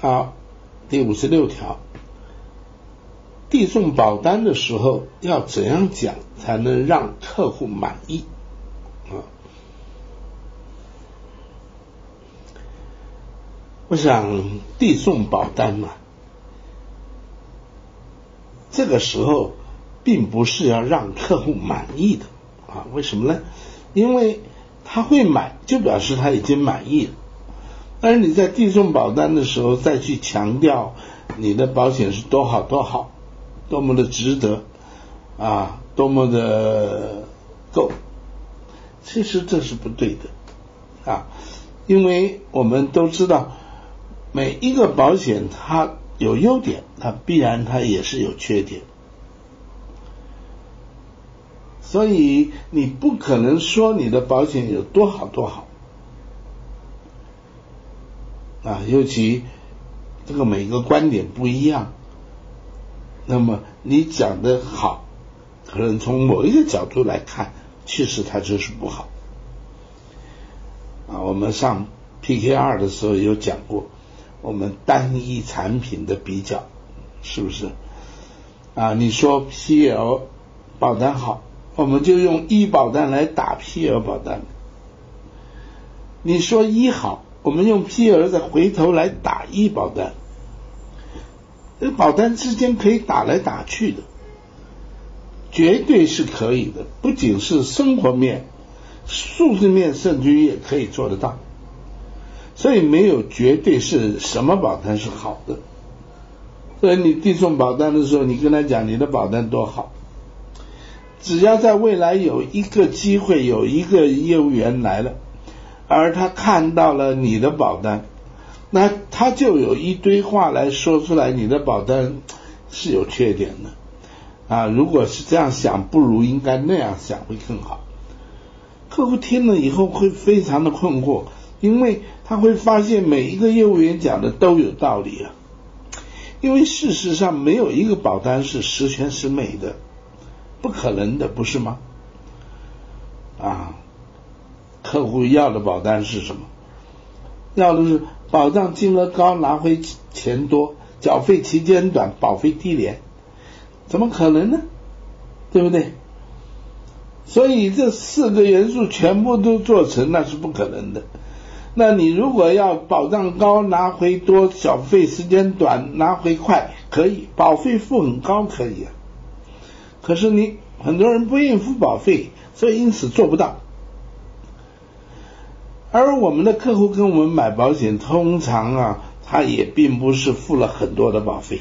好，第五十六条，递送保单的时候要怎样讲才能让客户满意啊？我想递送保单嘛，这个时候并不是要让客户满意的啊？为什么呢？因为他会买，就表示他已经满意了。但是你在递送保单的时候，再去强调你的保险是多好多好，多么的值得啊，多么的够，其实这是不对的啊，因为我们都知道，每一个保险它有优点，它必然它也是有缺点，所以你不可能说你的保险有多好多好。啊，尤其这个每个观点不一样，那么你讲的好，可能从某一个角度来看，其实它就是不好。啊，我们上 PK 二的时候有讲过，我们单一产品的比较，是不是？啊，你说 PL 保单好，我们就用一保单来打 PL 保单。你说一好。我们用 P 儿再回头来打医保单，这保单之间可以打来打去的，绝对是可以的。不仅是生活面、数字面，甚至于也可以做得到。所以没有绝对是什么保单是好的。所以你递送保单的时候，你跟他讲你的保单多好，只要在未来有一个机会，有一个业务员来了。而他看到了你的保单，那他就有一堆话来说出来，你的保单是有缺点的啊！如果是这样想，不如应该那样想会更好。客户听了以后会非常的困惑，因为他会发现每一个业务员讲的都有道理啊。因为事实上没有一个保单是十全十美的，不可能的，不是吗？啊。客户要的保单是什么？要的是保障金额高，拿回钱多，缴费期间短，保费低廉，怎么可能呢？对不对？所以这四个元素全部都做成，那是不可能的。那你如果要保障高，拿回多，缴费时间短，拿回快，可以，保费付很高可以。可是你很多人不愿意付保费，所以因此做不到。而我们的客户跟我们买保险，通常啊，他也并不是付了很多的保费，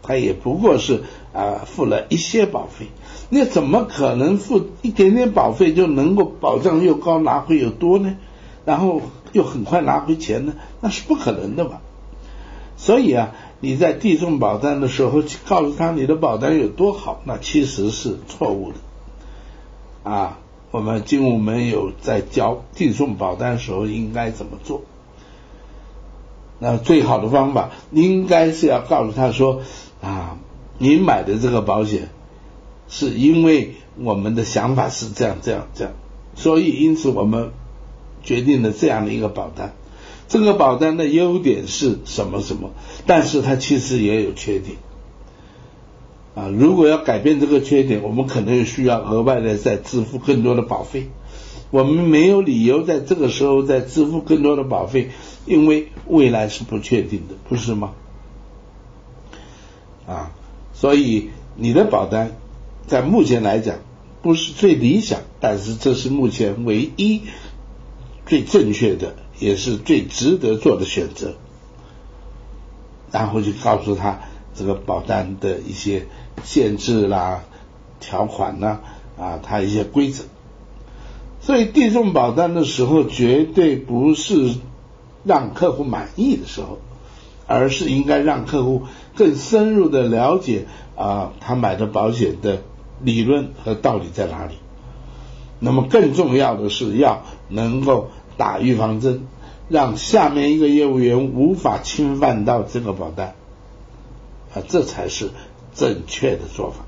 他也不过是啊付了一些保费。那怎么可能付一点点保费就能够保障又高拿回又多呢？然后又很快拿回钱呢？那是不可能的嘛。所以啊，你在递送保单的时候去告诉他你的保单有多好，那其实是错误的啊。我们金武门有在教递送保单时候应该怎么做？那最好的方法应该是要告诉他说啊，你买的这个保险是因为我们的想法是这样这样这样，所以因此我们决定了这样的一个保单。这个保单的优点是什么什么？但是它其实也有缺点。啊，如果要改变这个缺点，我们可能需要额外的再支付更多的保费。我们没有理由在这个时候再支付更多的保费，因为未来是不确定的，不是吗？啊，所以你的保单在目前来讲不是最理想，但是这是目前唯一最正确的，也是最值得做的选择。然后就告诉他这个保单的一些。限制啦，条款呐，啊，它一些规则。所以递送保单的时候，绝对不是让客户满意的时候，而是应该让客户更深入的了解啊，他买的保险的理论和道理在哪里。那么更重要的是要能够打预防针，让下面一个业务员无法侵犯到这个保单啊，这才是。正确的做法。